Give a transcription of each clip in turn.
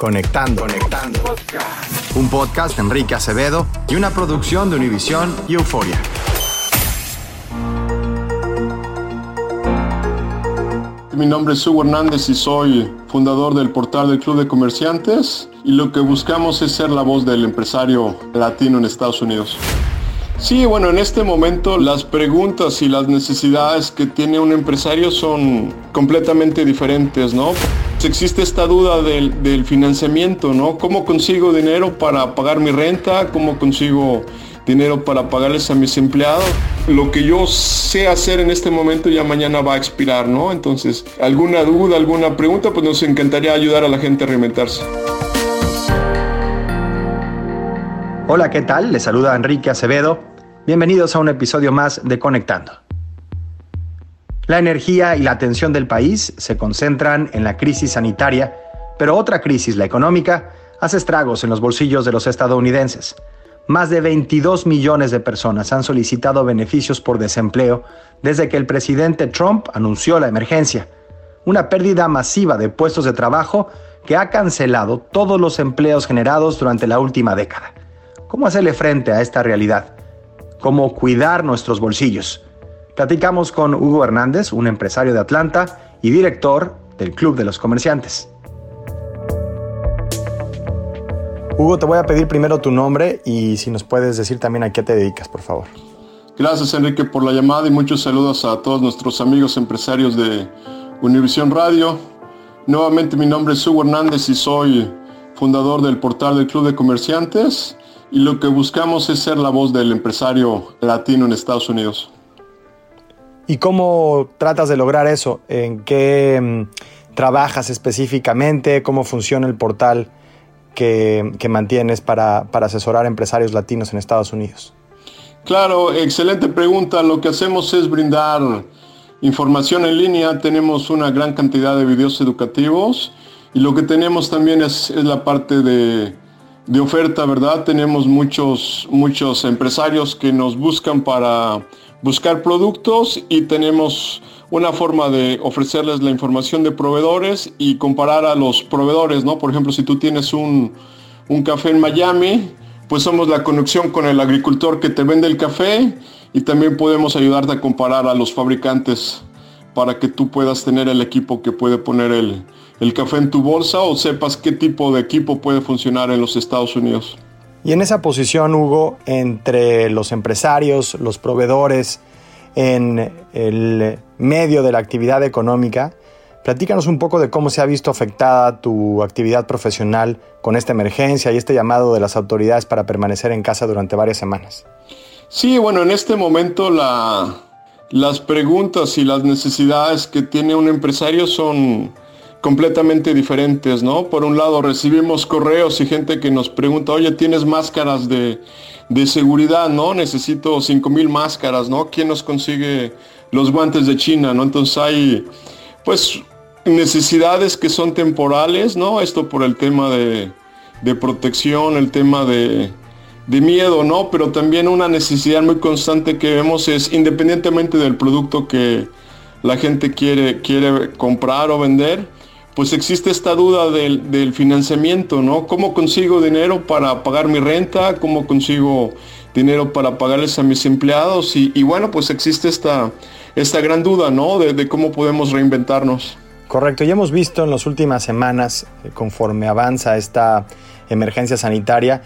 Conectando, conectando. Un podcast de Enrique Acevedo y una producción de Univisión y Euforia. Mi nombre es Hugo Hernández y soy fundador del portal del Club de Comerciantes y lo que buscamos es ser la voz del empresario latino en Estados Unidos. Sí, bueno, en este momento las preguntas y las necesidades que tiene un empresario son completamente diferentes, ¿no? Existe esta duda del, financiamiento, ¿no? ¿Cómo consigo dinero para pagar mi renta? ¿Cómo consigo dinero para pagarles a mis empleados? Lo que yo sé hacer en este momento ya mañana va a expirar, ¿no? Entonces, alguna duda, alguna pregunta, pues nos encantaría ayudar a la gente a reinventarse. Hola, ¿qué tal? Les saluda Enrique Acevedo. Bienvenidos a un episodio más de Conectando. La energía y la atención del país se concentran en la crisis sanitaria, pero otra crisis, la económica, hace estragos en los bolsillos de los estadounidenses. Más de 22 millones de personas han solicitado beneficios por desempleo desde que el presidente Trump anunció la emergencia. Una pérdida masiva de puestos de trabajo que ha cancelado todos los empleos generados durante la última década. ¿Cómo hacerle frente a esta realidad? ¿Cómo cuidar nuestros bolsillos? Platicamos con Hugo Hernández, un empresario de Atlanta y director del Club de los Comerciantes. Hugo, te voy a pedir primero tu nombre y si nos puedes decir también a qué te dedicas, por favor. Gracias Enrique por la llamada y muchos saludos a todos nuestros amigos empresarios de Univisión Radio. Nuevamente mi nombre es Hugo Hernández y soy fundador del portal del Club de Comerciantes y lo que buscamos es ser la voz del empresario latino en Estados Unidos. ¿Y cómo tratas de lograr eso? ¿En qué mm, trabajas específicamente? ¿Cómo funciona el portal que, que mantienes para, para asesorar a empresarios latinos en Estados Unidos? Claro, excelente pregunta. Lo que hacemos es brindar información en línea. Tenemos una gran cantidad de videos educativos y lo que tenemos también es, es la parte de, de, oferta, ¿verdad? Tenemos muchos, muchos empresarios que nos buscan para buscar productos y tenemos una forma de ofrecerles la información de proveedores y comparar a los proveedores, ¿no? Por ejemplo, si tú tienes un, un café en Miami, pues somos la conexión con el agricultor que te vende el café y también podemos ayudarte a comparar a los fabricantes para que tú puedas tener el equipo que puede poner el, el, café en tu bolsa o sepas qué tipo de equipo puede funcionar en los Estados Unidos. Y en esa posición, Hugo, entre los empresarios, los proveedores, en el medio de la actividad económica, Platícanos un poco de cómo se ha visto afectada tu actividad profesional con esta emergencia y este llamado de las autoridades para permanecer en casa durante varias semanas. Sí, bueno, en este momento la, las preguntas y las necesidades que tiene un empresario son completamente diferentes, ¿no? Por un lado recibimos correos y gente que nos pregunta, oye, ¿tienes máscaras de, de seguridad? No, necesito 5.000 máscaras, ¿no? ¿Quién nos consigue los guantes de China, ¿no? Entonces hay, pues, necesidades que son temporales, ¿no? Esto por el tema de, protección, el tema de, miedo, ¿no? Pero también una necesidad muy constante que vemos es, independientemente del producto que la gente quiere, quiere comprar o vender, pues existe esta duda del, financiamiento, ¿no? ¿Cómo consigo dinero para pagar mi renta? ¿Cómo consigo dinero para pagarles a mis empleados? Y, bueno, pues existe esta, esta gran duda, ¿no? de cómo podemos reinventarnos. Correcto, ya hemos visto en las últimas semanas, eh, conforme avanza esta emergencia sanitaria,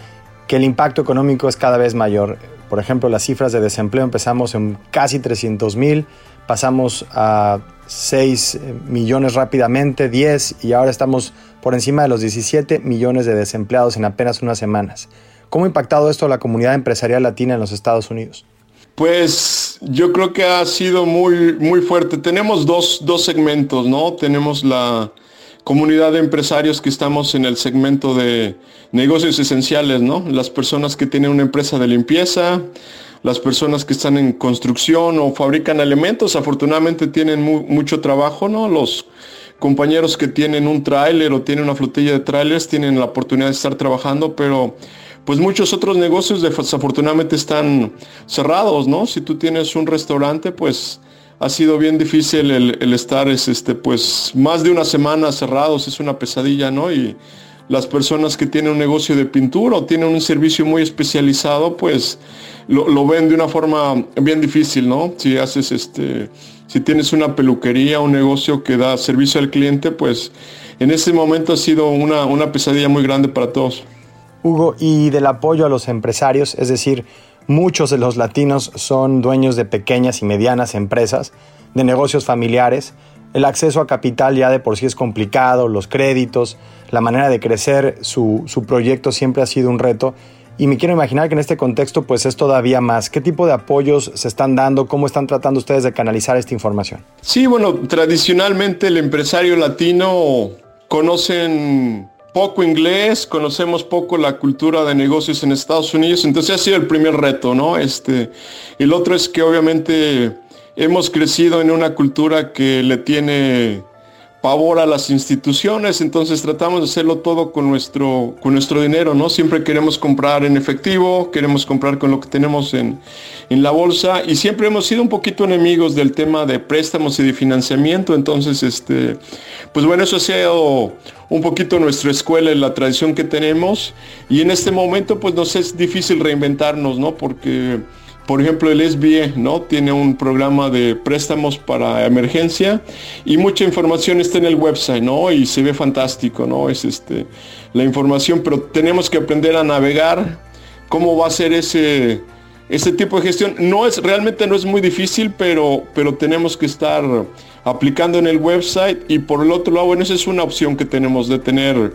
que el impacto económico es cada vez mayor. Por ejemplo, las cifras de desempleo empezamos en casi 300 mil, pasamos a 6 eh, millones rápidamente, 10 y ahora estamos por encima de los 17 millones de desempleados en apenas unas semanas. ¿Cómo ha impactado esto a la comunidad empresarial latina en los Estados Unidos? Pues yo creo que ha sido muy, muy fuerte. Tenemos dos, dos segmentos, ¿no? Tenemos la comunidad de empresarios que estamos en el segmento de negocios esenciales, ¿no? Las personas que tienen una empresa de limpieza, las personas que están en construcción o fabrican elementos, afortunadamente tienen mucho trabajo, ¿no? Los compañeros que tienen un tráiler o tienen una flotilla de trailers tienen la oportunidad de estar trabajando, pero pues muchos otros negocios desafortunadamente están cerrados, ¿no? Si tú tienes un restaurante, pues ha sido bien difícil el, estar, es, este, pues más de una semana cerrados, es una pesadilla, ¿no? Y las personas que tienen un negocio de pintura o tienen un servicio muy especializado, pues lo, ven de una forma bien difícil, ¿no? Si haces este, si tienes una peluquería, un negocio que da servicio al cliente, pues en ese momento ha sido una, una pesadilla muy grande para todos. Hugo, y del apoyo a los empresarios, es decir, muchos de los latinos son dueños de pequeñas y medianas empresas, de negocios familiares. El acceso a capital ya de por sí es complicado, los créditos, la manera de crecer su, proyecto siempre ha sido un reto. Y me quiero imaginar que en este contexto pues es todavía más. ¿Qué tipo de apoyos se están dando? ¿Cómo están tratando ustedes de canalizar esta información? Sí, bueno, tradicionalmente el empresario latino conocen poco inglés, conocemos poco la cultura de negocios en Estados Unidos, entonces ha sido el primer reto, ¿no? Este, el otro es que obviamente hemos crecido en una cultura que le tiene pavor a las instituciones, entonces tratamos de hacerlo todo con nuestro, con nuestro dinero, ¿no? Siempre queremos comprar en efectivo, queremos comprar con lo que tenemos en, en la bolsa y siempre hemos sido un poquito enemigos del tema de préstamos y de financiamiento, entonces, este, pues bueno, eso ha sido un poquito nuestra escuela y la tradición que tenemos y en este momento pues nos es difícil reinventarnos, ¿no? Porque por ejemplo, el SBE, ¿no? Tiene un programa de préstamos para emergencia y mucha información está en el website, ¿no? Y se ve fantástico, ¿no? Es este, la información, pero tenemos que aprender a navegar cómo va a ser ese, ese tipo de gestión. No es, realmente no es muy difícil, pero, pero tenemos que estar aplicando en el website y por el otro lado, bueno, esa es una opción que tenemos de tener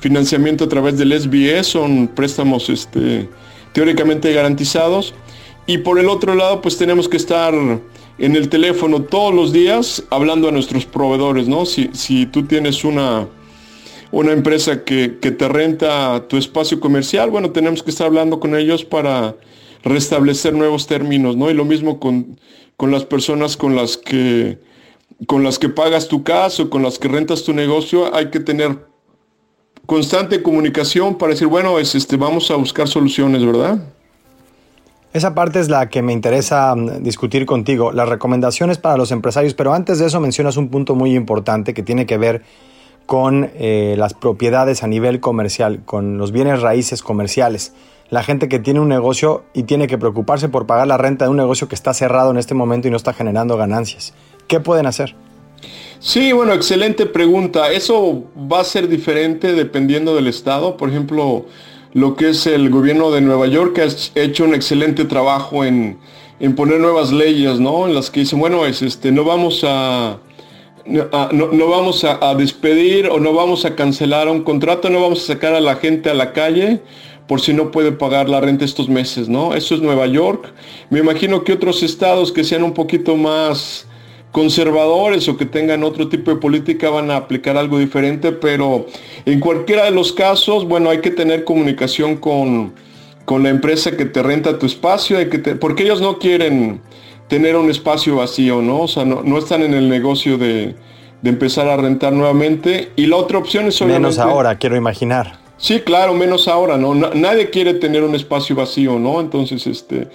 financiamiento a través del SBE, son préstamos este, teóricamente garantizados y por el otro lado, pues tenemos que estar en el teléfono todos los días hablando a nuestros proveedores, ¿no? Si, si tú tienes una, una empresa que, te renta tu espacio comercial, bueno, tenemos que estar hablando con ellos para restablecer nuevos términos, ¿no? Y lo mismo con, con las personas con las que con las que pagas tu casa o con las que rentas tu negocio, hay que tener constante comunicación para decir, bueno, es, este, vamos a buscar soluciones, ¿verdad? Esa parte es la que me interesa mm, discutir contigo, las recomendaciones para los empresarios, pero antes de eso mencionas un punto muy importante que tiene que ver con eh, las propiedades a nivel comercial, con los bienes raíces comerciales. La gente que tiene un negocio y tiene que preocuparse por pagar la renta de un negocio que está cerrado en este momento y no está generando ganancias. ¿Qué pueden hacer? Sí, bueno, excelente pregunta. Eso va a ser diferente dependiendo del estado. Por ejemplo, lo que es el gobierno de Nueva York, que ha hecho un excelente trabajo en, poner nuevas leyes, ¿no? En las que dicen, bueno, es, este, no vamos a, no, vamos a, despedir o no vamos a cancelar un contrato, no vamos a sacar a la gente a la calle por si no puede pagar la renta estos meses, ¿no? Eso es Nueva York. Me imagino que otros estados que sean un poquito más conservadores o que tengan otro tipo de política van a aplicar algo diferente, pero en cualquiera de los casos, bueno, hay que tener comunicación con, con la empresa que te renta tu espacio, hay que porque ellos no quieren tener un espacio vacío, ¿no? O sea, no, no están en el negocio de, de, empezar a rentar nuevamente. Y la otra opción es obviamente... Menos ahora, quiero imaginar. Sí, claro, menos ahora, ¿no? Nadie quiere tener un espacio vacío, ¿no? Entonces, este,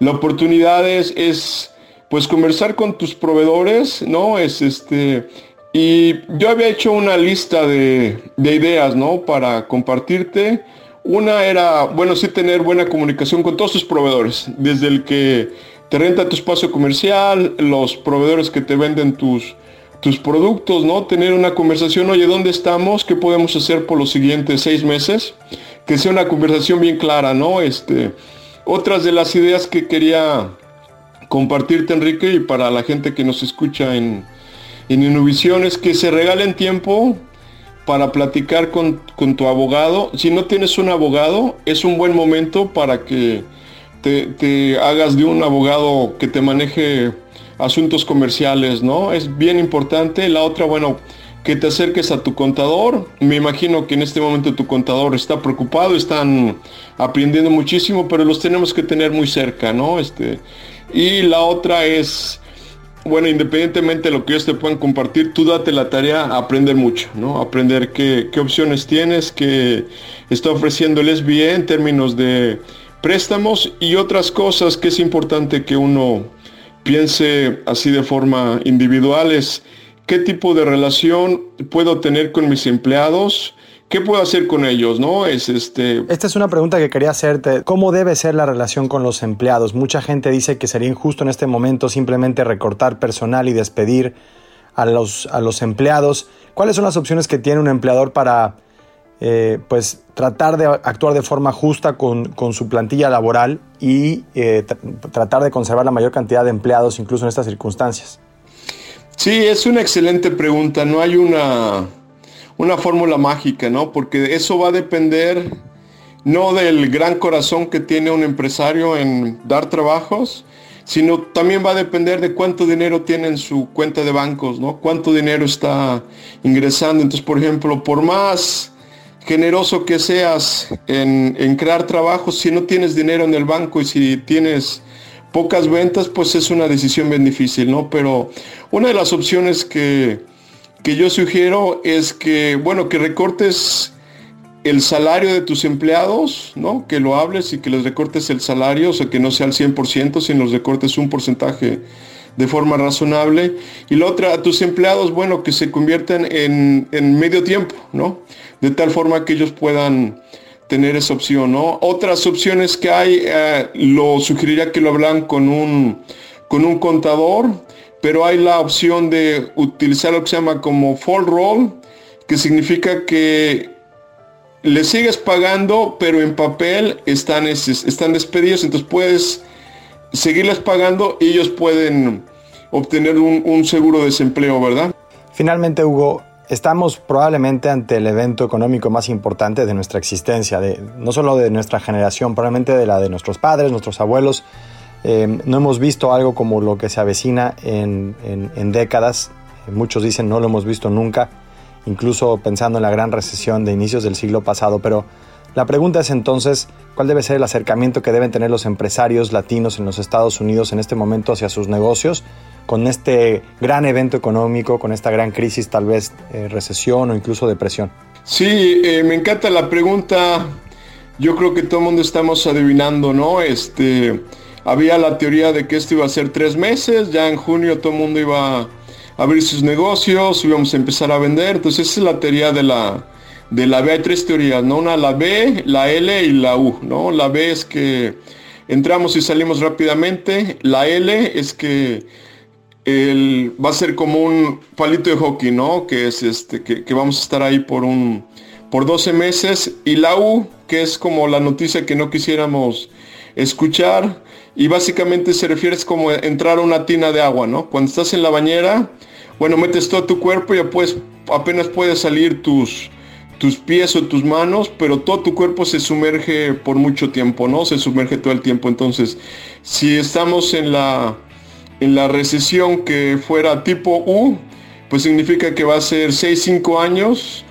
la oportunidad es, es pues conversar con tus proveedores, ¿no? Es este, y yo había hecho una lista de, de ideas, ¿no? Para compartirte. Una era, bueno, sí tener buena comunicación con todos tus proveedores, desde el que te renta tu espacio comercial, los proveedores que te venden tus, tus productos, ¿no? Tener una conversación, oye, ¿dónde estamos? ¿Qué podemos hacer por los siguientes seis meses? Que sea una conversación bien clara, ¿no? Este, otras de las ideas que quería compartirte, Enrique, y para la gente que nos escucha en, en Innovisión es que se regalen tiempo para platicar con, tu abogado. Si no tienes un abogado, es un buen momento para que te, hagas de un abogado que te maneje asuntos comerciales, ¿no? Es bien importante. La otra, bueno, que te acerques a tu contador. Me imagino que en este momento tu contador está preocupado, están aprendiendo muchísimo, pero los tenemos que tener muy cerca, ¿no? Este, y la otra es bueno, independientemente de lo que ellos te puedan compartir, tú date la tarea a aprender mucho, ¿no? Aprender qué, opciones tienes, qué está ofreciendo el SBA en términos de préstamos y otras cosas que es importante que uno piense así de forma individual qué tipo de relación puedo tener con mis empleados, ¿Qué puedo hacer con ellos? ¿no? Es este... Esta es una pregunta que quería hacerte. ¿Cómo debe ser la relación con los empleados? Mucha gente dice que sería injusto en este momento simplemente recortar personal y despedir a los, a los empleados. ¿Cuáles son las opciones que tiene un empleador para eh, pues, tratar de actuar de forma justa con, con su plantilla laboral y eh, tratar de conservar la mayor cantidad de empleados incluso en estas circunstancias? Sí, es una excelente pregunta. No hay una una fórmula mágica, ¿no? Porque eso va a depender no del gran corazón que tiene un empresario en dar trabajos, sino también va a depender de cuánto dinero tiene en su cuenta de bancos, ¿no? Cuánto dinero está ingresando. Entonces, por ejemplo, por más generoso que seas en, en crear trabajos, si no tienes dinero en el banco y si tienes pocas ventas, pues es una decisión bien difícil, ¿no? Pero una de las opciones que, que yo sugiero es que, bueno, que recortes el salario de tus empleados, ¿no? Que lo hables y que les recortes el salario, o sea, que no sea al 100%, sino los recortes un porcentaje de forma razonable. Y la otra, a tus empleados, bueno, que se conviertan en, medio tiempo, ¿no? De tal forma que ellos puedan tener esa opción, ¿no? Otras opciones que hay, eh, lo sugeriría que lo hablan con un, con un contador, pero hay la opción de utilizar lo que se llama como fall roll, que significa que le sigues pagando, pero en papel están, están despedidos, entonces puedes seguirles pagando y ellos pueden obtener un, seguro de desempleo, ¿verdad? Finalmente, Hugo, estamos probablemente ante el evento económico más importante de nuestra existencia, de, no solo de nuestra generación, probablemente de la de nuestros padres, nuestros abuelos, eh, no hemos visto algo como lo que se avecina en, décadas. Muchos dicen no lo hemos visto nunca, incluso pensando en la gran recesión de inicios del siglo pasado. Pero la pregunta es entonces, ¿cuál debe ser el acercamiento que deben tener los empresarios latinos en los Estados Unidos en este momento hacia sus negocios con este gran evento económico, con esta gran crisis, tal vez eh, recesión o incluso depresión? Sí, eh, me encanta la pregunta. Yo creo que todo el mundo estamos adivinando, ¿no? Este, había la teoría de que esto iba a ser tres meses, ya en junio todo el mundo iba a abrir sus negocios, íbamos a empezar a vender, entonces esa es la teoría de la, de la B, hay tres teorías, ¿no? Una, la B, la L y la U, ¿no? La B es que entramos y salimos rápidamente, la L es que el, va a ser como un palito de hockey, ¿no? Que es este, que, vamos a estar ahí por un, por 12 meses, y la U, que es como la noticia que no quisiéramos escuchar, y básicamente se refiere como entrar a una tina de agua, ¿no? Cuando estás en la bañera, bueno, metes todo tu cuerpo y pues apenas puedes salir tus, tus pies o tus manos, pero todo tu cuerpo se sumerge por mucho tiempo, ¿no? Se sumerge todo el tiempo. Entonces, si estamos en la, en la recesión que fuera tipo U, pues significa que va a ser 6-5 años.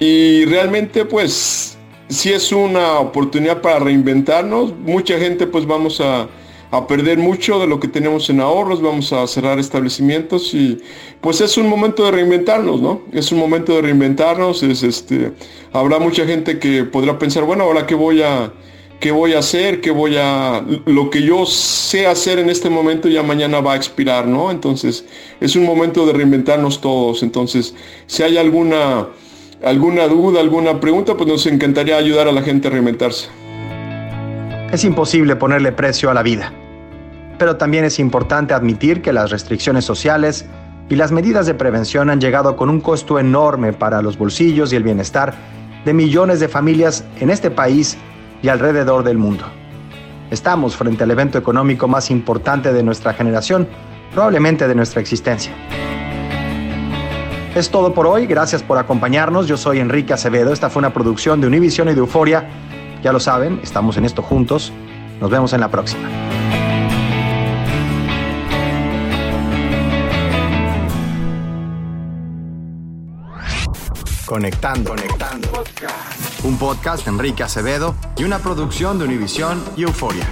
Y realmente pues si es una oportunidad para reinventarnos, mucha gente pues vamos a a perder mucho de lo que tenemos en ahorros, vamos a cerrar establecimientos y pues es un momento de reinventarnos, ¿no? Es un momento de reinventarnos, es este, habrá mucha gente que podrá pensar, bueno, ahora qué voy a, qué voy a hacer, qué voy a, lo que yo sé hacer en este momento ya mañana va a expirar, ¿no? Entonces es un momento de reinventarnos todos, entonces si hay alguna, alguna duda, alguna pregunta, pues nos encantaría ayudar a la gente a reinventarse. Es imposible ponerle precio a la vida pero también es importante admitir que las restricciones sociales y las medidas de prevención han llegado con un costo enorme para los bolsillos y el bienestar de millones de familias en este país y alrededor del mundo. Estamos frente al evento económico más importante de nuestra generación, probablemente de nuestra existencia. Es todo por hoy, gracias por acompañarnos. Yo soy Enrique Acevedo, esta fue una producción de Univision y de Euforia. Ya lo saben, estamos en esto juntos. Nos vemos en la próxima. Conectando. Conectando. Un podcast de Enrique Acevedo y una producción de Univision y Euforia.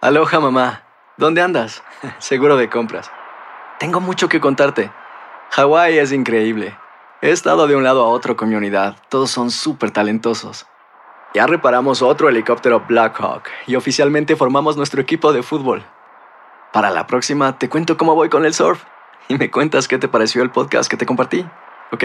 Aloha mamá. ¿Dónde andas? Seguro de compras. Tengo mucho que contarte. Hawái es increíble. He estado de un lado a otro con mi unidad. Todos son súper talentosos. Ya reparamos otro helicóptero Blackhawk y oficialmente formamos nuestro equipo de fútbol. Para la próxima te cuento cómo voy con el surf y me cuentas qué te pareció el podcast que te compartí, ¿ok?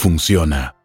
funciona.